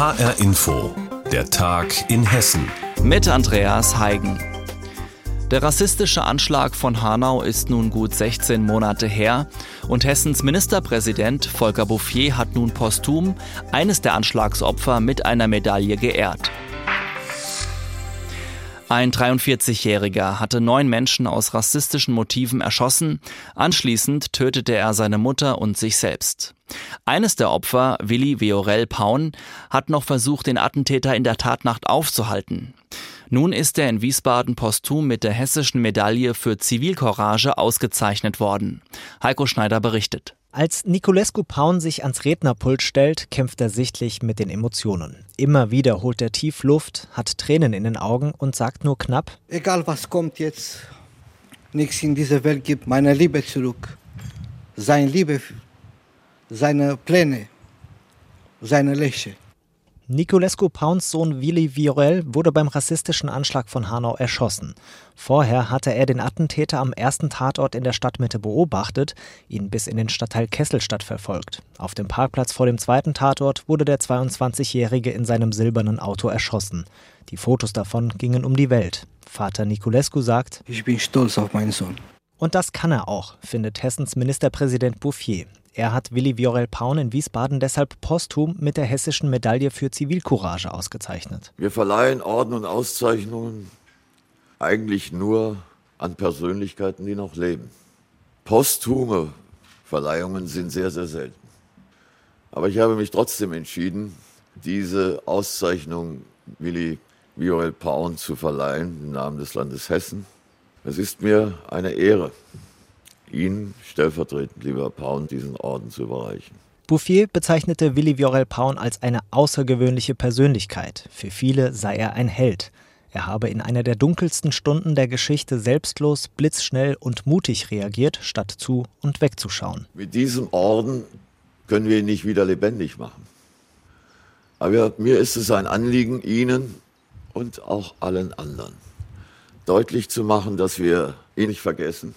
HR Info, der Tag in Hessen. Mit Andreas Heigen. Der rassistische Anschlag von Hanau ist nun gut 16 Monate her und Hessens Ministerpräsident Volker Bouffier hat nun posthum eines der Anschlagsopfer mit einer Medaille geehrt. Ein 43-Jähriger hatte neun Menschen aus rassistischen Motiven erschossen. Anschließend tötete er seine Mutter und sich selbst. Eines der Opfer, Willi Viorel Paun, hat noch versucht, den Attentäter in der Tatnacht aufzuhalten. Nun ist er in Wiesbaden posthum mit der hessischen Medaille für Zivilcourage ausgezeichnet worden. Heiko Schneider berichtet. Als Niculescu Paun sich ans Rednerpult stellt, kämpft er sichtlich mit den Emotionen. Immer wieder holt er tief Luft, hat Tränen in den Augen und sagt nur knapp: Egal was kommt jetzt, nichts in dieser Welt gibt meine Liebe zurück. Seine Liebe, seine Pläne, seine Lächeln. Niculescu Pauns Sohn Willi Viorel wurde beim rassistischen Anschlag von Hanau erschossen. Vorher hatte er den Attentäter am ersten Tatort in der Stadtmitte beobachtet, ihn bis in den Stadtteil Kesselstadt verfolgt. Auf dem Parkplatz vor dem zweiten Tatort wurde der 22-Jährige in seinem silbernen Auto erschossen. Die Fotos davon gingen um die Welt. Vater Niculescu sagt: Ich bin stolz auf meinen Sohn. Und das kann er auch, findet Hessens Ministerpräsident Bouffier. Er hat Willi Viorel Paun in Wiesbaden deshalb posthum mit der hessischen Medaille für Zivilcourage ausgezeichnet. Wir verleihen Orden und Auszeichnungen eigentlich nur an Persönlichkeiten, die noch leben. Posthume Verleihungen sind sehr, sehr selten. Aber ich habe mich trotzdem entschieden, diese Auszeichnung Willi Viorel Paun zu verleihen im Namen des Landes Hessen. Es ist mir eine Ehre. Ihnen stellvertretend, lieber Paun, diesen Orden zu überreichen. Bouffier bezeichnete Willi Viorel Paun als eine außergewöhnliche Persönlichkeit. Für viele sei er ein Held. Er habe in einer der dunkelsten Stunden der Geschichte selbstlos, blitzschnell und mutig reagiert, statt zu und wegzuschauen. Mit diesem Orden können wir ihn nicht wieder lebendig machen. Aber mir ist es ein Anliegen, Ihnen und auch allen anderen deutlich zu machen, dass wir ihn nicht vergessen,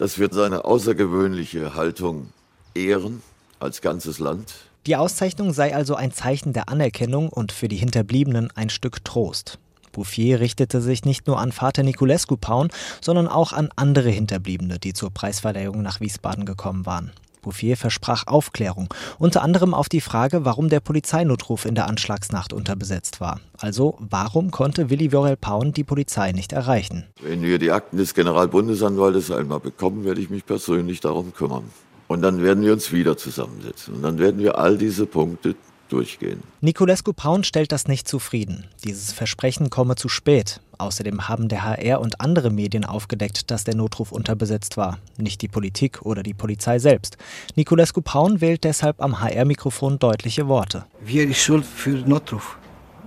dass wir seine außergewöhnliche Haltung ehren als ganzes Land. Die Auszeichnung sei also ein Zeichen der Anerkennung und für die Hinterbliebenen ein Stück Trost. Bouffier richtete sich nicht nur an Vater Niculescu Paun, sondern auch an andere Hinterbliebene, die zur Preisverleihung nach Wiesbaden gekommen waren. Bouffier versprach Aufklärung, unter anderem auf die Frage, warum der Polizeinotruf in der Anschlagsnacht unterbesetzt war. Also, warum konnte Willi Viorel Paun die Polizei nicht erreichen? Wenn wir die Akten des Generalbundesanwaltes einmal bekommen, werde ich mich persönlich darum kümmern. Und dann werden wir uns wieder zusammensetzen. Und dann werden wir all diese Punkte durchgehen. Niculescu Paun stellt das nicht zufrieden. Dieses Versprechen komme zu spät. Außerdem haben der HR und andere Medien aufgedeckt, dass der Notruf unterbesetzt war, nicht die Politik oder die Polizei selbst. Niculescu Paun wählt deshalb am HR-Mikrofon deutliche Worte. Wer ist schuld für den Notruf?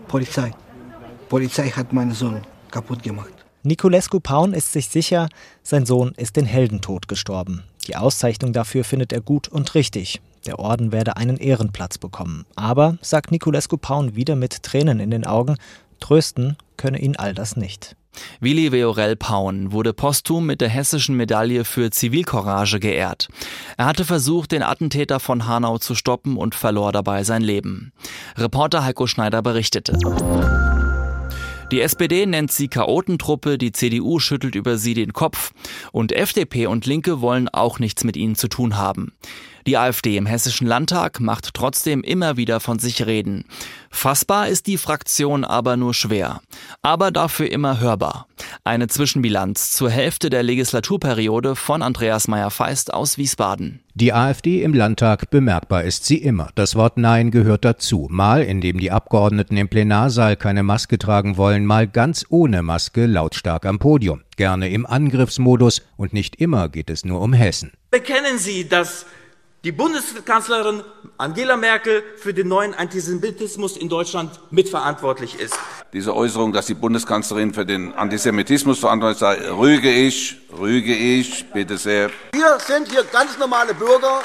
Polizei. Polizei hat meinen Sohn kaputt gemacht. Niculescu Paun ist sich sicher, sein Sohn ist den Heldentod gestorben. Die Auszeichnung dafür findet er gut und richtig. Der Orden werde einen Ehrenplatz bekommen. Aber, sagt Niculescu Paun wieder mit Tränen in den Augen, trösten könne ihn all das nicht. Willi Viorel Paun wurde posthum mit der hessischen Medaille für Zivilcourage geehrt. Er hatte versucht, den Attentäter von Hanau zu stoppen und verlor dabei sein Leben. Reporter Heiko Schneider berichtete. Die SPD nennt sie Chaotentruppe, die CDU schüttelt über sie den Kopf und FDP und Linke wollen auch nichts mit ihnen zu tun haben. Die AfD im Hessischen Landtag macht trotzdem immer wieder von sich reden. Fassbar ist die Fraktion aber nur schwer, aber dafür immer hörbar. Eine Zwischenbilanz zur Hälfte der Legislaturperiode von Andreas Meyer-Feist aus Wiesbaden. Die AfD im Landtag bemerkbar ist sie immer. Das Wort Nein gehört dazu. Mal, indem die Abgeordneten im Plenarsaal keine Maske tragen wollen, mal ganz ohne Maske lautstark am Podium. Gerne im Angriffsmodus und nicht immer geht es nur um Hessen. Bekennen Sie, dass die Bundeskanzlerin Angela Merkel für den neuen Antisemitismus in Deutschland mitverantwortlich ist. Diese Äußerung, dass die Bundeskanzlerin für den Antisemitismus verantwortlich sei, rüge ich, rüge ich, bitte sehr. Wir sind hier ganz normale Bürger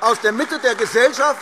aus der Mitte der Gesellschaft,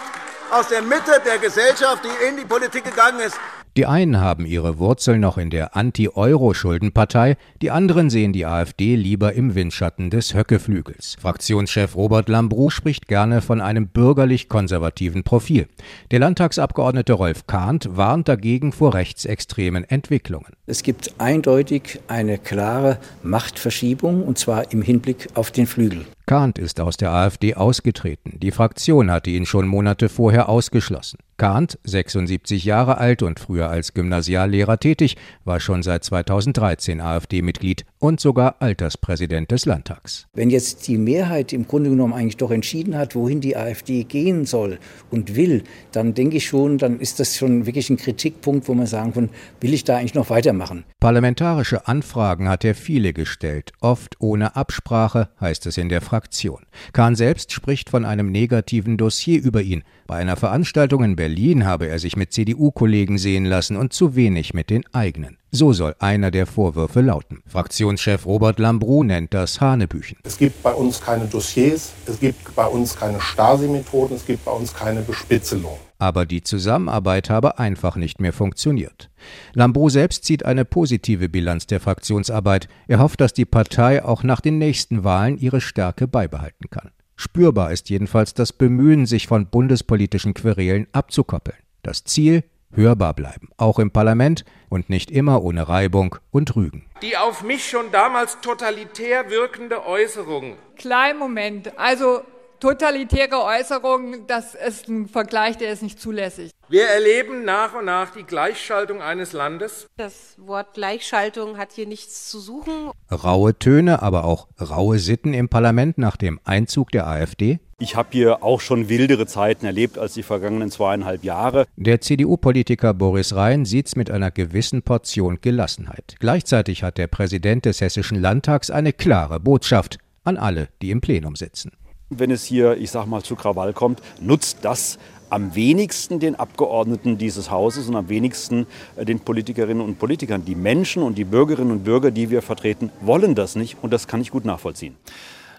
aus der Mitte der Gesellschaft, die in die Politik gegangen ist. Die einen haben ihre Wurzel noch in der Anti-Euro-Schuldenpartei, die anderen sehen die AfD lieber im Windschatten des Höckeflügels. Fraktionschef Robert Lambrou spricht gerne von einem bürgerlich-konservativen Profil. Der Landtagsabgeordnete Rolf Kahnt warnt dagegen vor rechtsextremen Entwicklungen. Es gibt eindeutig eine klare Machtverschiebung, und zwar im Hinblick auf den Flügel. Kahnt ist aus der AfD ausgetreten. Die Fraktion hatte ihn schon Monate vorher ausgeschlossen. Kahnt, 76 Jahre alt und früher als Gymnasiallehrer tätig, war schon seit 2013 AfD-Mitglied und sogar Alterspräsident des Landtags. Wenn jetzt die Mehrheit im Grunde genommen eigentlich doch entschieden hat, wohin die AfD gehen soll und will, dann denke ich schon, dann ist das schon wirklich ein Kritikpunkt, wo man sagen kann, will ich da eigentlich noch weitermachen? Parlamentarische Anfragen hat er viele gestellt, oft ohne Absprache, heißt es in der Fraktion. Kahn selbst spricht von einem negativen Dossier über ihn. Bei einer Veranstaltung in Berlin habe er sich mit CDU-Kollegen sehen lassen und zu wenig mit den eigenen. So soll einer der Vorwürfe lauten. Fraktionschef Robert Lambrou nennt das Hanebüchen. Es gibt bei uns keine Dossiers, es gibt bei uns keine Stasi-Methoden, es gibt bei uns keine Bespitzelung. Aber die Zusammenarbeit habe einfach nicht mehr funktioniert. Lambrou selbst zieht eine positive Bilanz der Fraktionsarbeit. Er hofft, dass die Partei auch nach den nächsten Wahlen ihre Stärke beibehalten kann. Spürbar ist jedenfalls das Bemühen, sich von bundespolitischen Querelen abzukoppeln. Das Ziel hörbar bleiben, auch im Parlament und nicht immer ohne Reibung und Rügen. Die auf mich schon damals totalitär wirkende Äußerung. Klein Moment, also totalitäre Äußerungen, das ist ein Vergleich, der ist nicht zulässig. Wir erleben nach und nach die Gleichschaltung eines Landes. Das Wort Gleichschaltung hat hier nichts zu suchen. Raue Töne, aber auch raue Sitten im Parlament nach dem Einzug der AfD. Ich habe hier auch schon wildere Zeiten erlebt als die vergangenen zweieinhalb Jahre. Der CDU-Politiker Boris Rhein sieht's mit einer gewissen Portion Gelassenheit. Gleichzeitig hat der Präsident des Hessischen Landtags eine klare Botschaft an alle, die im Plenum sitzen. Wenn es hier, ich sag mal, zu Krawall kommt, nutzt das am wenigsten den Abgeordneten dieses Hauses und am wenigsten äh, den Politikerinnen und Politikern. Die Menschen und die Bürgerinnen und Bürger, die wir vertreten, wollen das nicht und das kann ich gut nachvollziehen.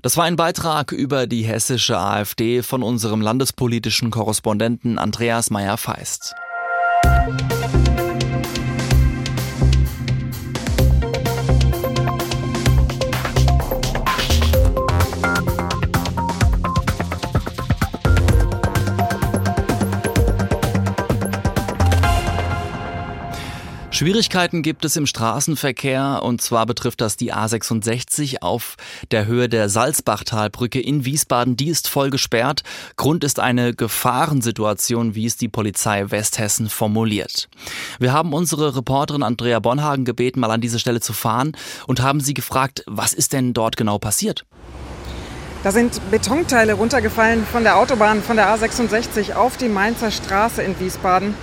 Das war ein Beitrag über die hessische AfD von unserem landespolitischen Korrespondenten Andreas Meyer-Feist. Schwierigkeiten gibt es im Straßenverkehr und zwar betrifft das die A66 auf der Höhe der Salzbachtalbrücke in Wiesbaden. Die ist voll gesperrt. Grund ist eine Gefahrensituation, wie es die Polizei Westhessen formuliert. Wir haben unsere Reporterin Andrea Bonhagen gebeten, mal an diese Stelle zu fahren und haben sie gefragt, was ist denn dort genau passiert? Da sind Betonteile runtergefallen von der Autobahn von der A66 auf die Mainzer Straße in Wiesbaden.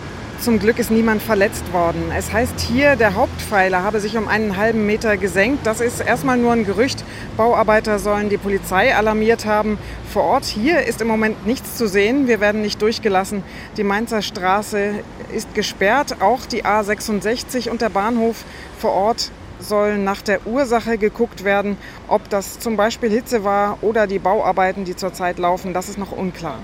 Zum Glück ist niemand verletzt worden. Es heißt hier, der Hauptpfeiler habe sich um einen halben Meter gesenkt. Das ist erstmal nur ein Gerücht. Bauarbeiter sollen die Polizei alarmiert haben. Vor Ort hier ist im Moment nichts zu sehen. Wir werden nicht durchgelassen. Die Mainzer Straße ist gesperrt. Auch die A66 und der Bahnhof vor Ort sollen nach der Ursache geguckt werden. Ob das zum Beispiel Hitze war oder die Bauarbeiten, die zurzeit laufen, das ist noch unklar.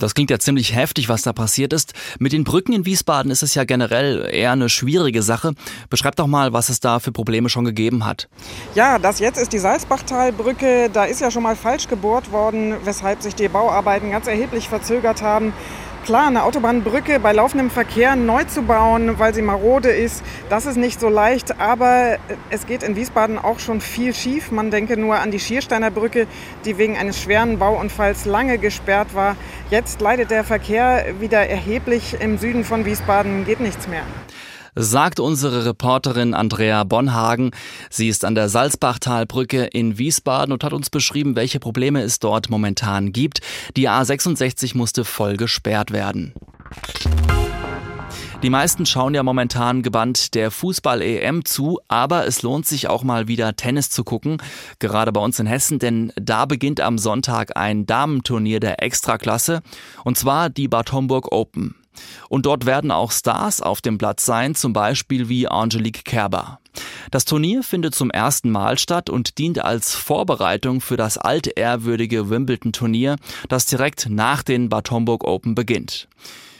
Das klingt ja ziemlich heftig, was da passiert ist. Mit den Brücken in Wiesbaden ist es ja generell eher eine schwierige Sache. Beschreib doch mal, was es da für Probleme schon gegeben hat. Ja, das jetzt ist die Salzbachtalbrücke. Da ist ja schon mal falsch gebohrt worden, weshalb sich die Bauarbeiten ganz erheblich verzögert haben. Klar, eine Autobahnbrücke bei laufendem Verkehr neu zu bauen, weil sie marode ist, das ist nicht so leicht. Aber es geht in Wiesbaden auch schon viel schief. Man denke nur an die Schiersteiner Brücke, die wegen eines schweren Bauunfalls lange gesperrt war. Jetzt leidet der Verkehr wieder erheblich. Im Süden von Wiesbaden geht nichts mehr sagt unsere Reporterin Andrea Bonhagen. Sie ist an der Salzbachtalbrücke in Wiesbaden und hat uns beschrieben, welche Probleme es dort momentan gibt. Die A66 musste voll gesperrt werden. Die meisten schauen ja momentan gebannt der Fußball-EM zu, aber es lohnt sich auch mal wieder Tennis zu gucken, gerade bei uns in Hessen, denn da beginnt am Sonntag ein Damenturnier der Extraklasse, und zwar die Bad Homburg Open. Und dort werden auch Stars auf dem Platz sein, zum Beispiel wie Angelique Kerber. Das Turnier findet zum ersten Mal statt und dient als Vorbereitung für das altehrwürdige Wimbledon-Turnier, das direkt nach den Bad Homburg Open beginnt.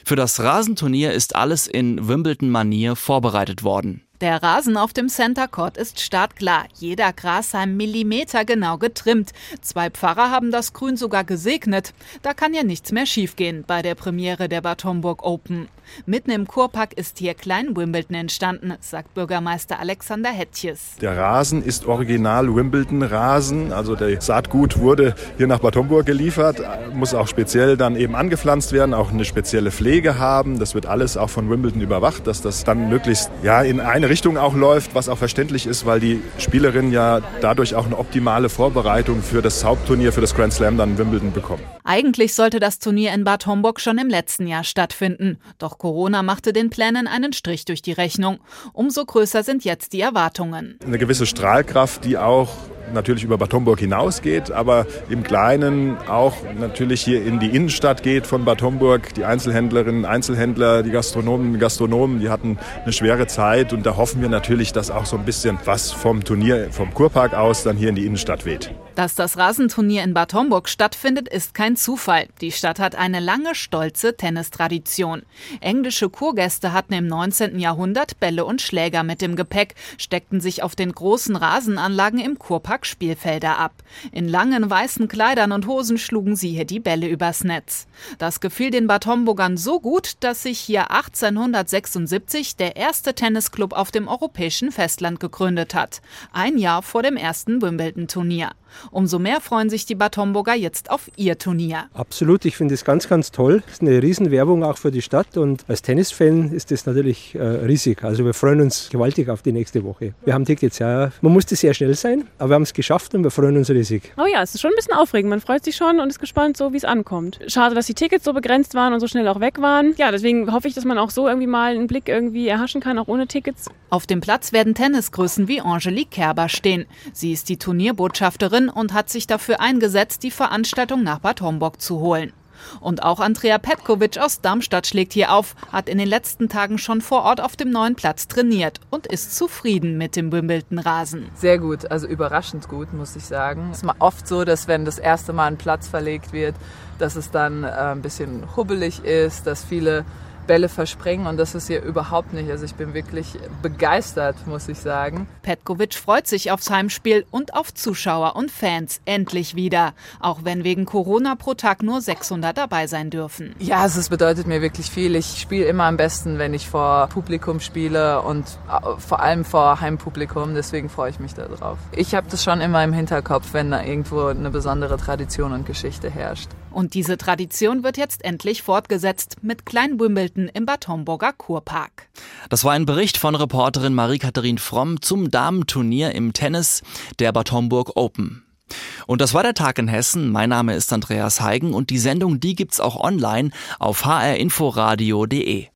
Für das Rasenturnier ist alles in Wimbledon-Manier vorbereitet worden. Der Rasen auf dem Center Court ist startklar, jeder Grashalm Millimeter genau getrimmt. Zwei Pfarrer haben das Grün sogar gesegnet. Da kann ja nichts mehr schiefgehen bei der Premiere der Bad Homburg Open. Mitten im Kurpark ist hier Klein Wimbledon entstanden, sagt Bürgermeister Alexander Hettjes. Der Rasen ist original Wimbledon-Rasen. Also der Saatgut wurde hier nach Bad Homburg geliefert, muss auch speziell dann eben angepflanzt werden, auch eine spezielle Pflege haben. Das wird alles auch von Wimbledon überwacht, dass das dann möglichst ja, in eine Richtung auch läuft, was auch verständlich ist, weil die Spielerinnen ja dadurch auch eine optimale Vorbereitung für das Hauptturnier, für das Grand Slam dann in Wimbledon bekommen. Eigentlich sollte das Turnier in Bad Homburg schon im letzten Jahr stattfinden. Doch Corona machte den Plänen einen Strich durch die Rechnung. Umso größer sind jetzt die Erwartungen. Eine gewisse Strahlkraft, die auch natürlich über Bad Homburg hinausgeht, aber im Kleinen auch natürlich hier in die Innenstadt geht von Bad Homburg. Die Einzelhändlerinnen, Einzelhändler, die Gastronomen, Gastronomen, die hatten eine schwere Zeit und da hoffen wir natürlich, dass auch so ein bisschen was vom Turnier, vom Kurpark aus dann hier in die Innenstadt weht. Dass das Rasenturnier in Bad Homburg stattfindet, ist kein Zufall. Die Stadt hat eine lange, stolze Tennistradition. Englische Kurgäste hatten im 19. Jahrhundert Bälle und Schläger mit dem Gepäck, steckten sich auf den großen Rasenanlagen im Kurpark Spielfelder ab. In langen weißen Kleidern und Hosen schlugen sie hier die Bälle übers Netz. Das gefiel den Bad so gut, dass sich hier 1876 der erste Tennisclub auf dem europäischen Festland gegründet hat. Ein Jahr vor dem ersten Wimbledon-Turnier. Umso mehr freuen sich die Bad Homburger jetzt auf ihr Turnier. Absolut, ich finde es ganz, ganz toll. Es ist eine Riesenwerbung auch für die Stadt und als Tennisfan ist das natürlich äh, riesig. Also wir freuen uns gewaltig auf die nächste Woche. Wir haben Tickets, ja. Man musste sehr schnell sein, aber wir haben es geschafft und wir freuen uns riesig. Oh ja, es ist schon ein bisschen aufregend. Man freut sich schon und ist gespannt, so wie es ankommt. Schade, dass die Tickets so begrenzt waren und so schnell auch weg waren. Ja, deswegen hoffe ich, dass man auch so irgendwie mal einen Blick irgendwie erhaschen kann, auch ohne Tickets. Auf dem Platz werden Tennisgrößen wie Angelique Kerber stehen. Sie ist die Turnierbotschafterin und hat sich dafür eingesetzt, die Veranstaltung nach Bad Homburg zu holen. Und auch Andrea Petkovic aus Darmstadt schlägt hier auf, hat in den letzten Tagen schon vor Ort auf dem neuen Platz trainiert und ist zufrieden mit dem Wimbledon-Rasen. Sehr gut, also überraschend gut, muss ich sagen. Es ist mal oft so, dass wenn das erste Mal ein Platz verlegt wird, dass es dann äh, ein bisschen hubbelig ist, dass viele Bälle versprengen und das ist hier überhaupt nicht. Also ich bin wirklich begeistert, muss ich sagen. Petkovic freut sich aufs Heimspiel und auf Zuschauer und Fans endlich wieder, auch wenn wegen Corona pro Tag nur 600 dabei sein dürfen. Ja, also es bedeutet mir wirklich viel. Ich spiele immer am besten, wenn ich vor Publikum spiele und äh, vor allem vor Heimpublikum. Deswegen freue ich mich darauf. Ich habe das schon immer im Hinterkopf, wenn da irgendwo eine besondere Tradition und Geschichte herrscht. Und diese Tradition wird jetzt endlich fortgesetzt mit Klein Wimbledon im Bad Homburger Kurpark. Das war ein Bericht von Reporterin Marie-Katharin Fromm zum Damenturnier im Tennis der Bad Homburg Open. Und das war der Tag in Hessen. Mein Name ist Andreas Heigen und die Sendung, die gibt's auch online auf hrinforadio.de.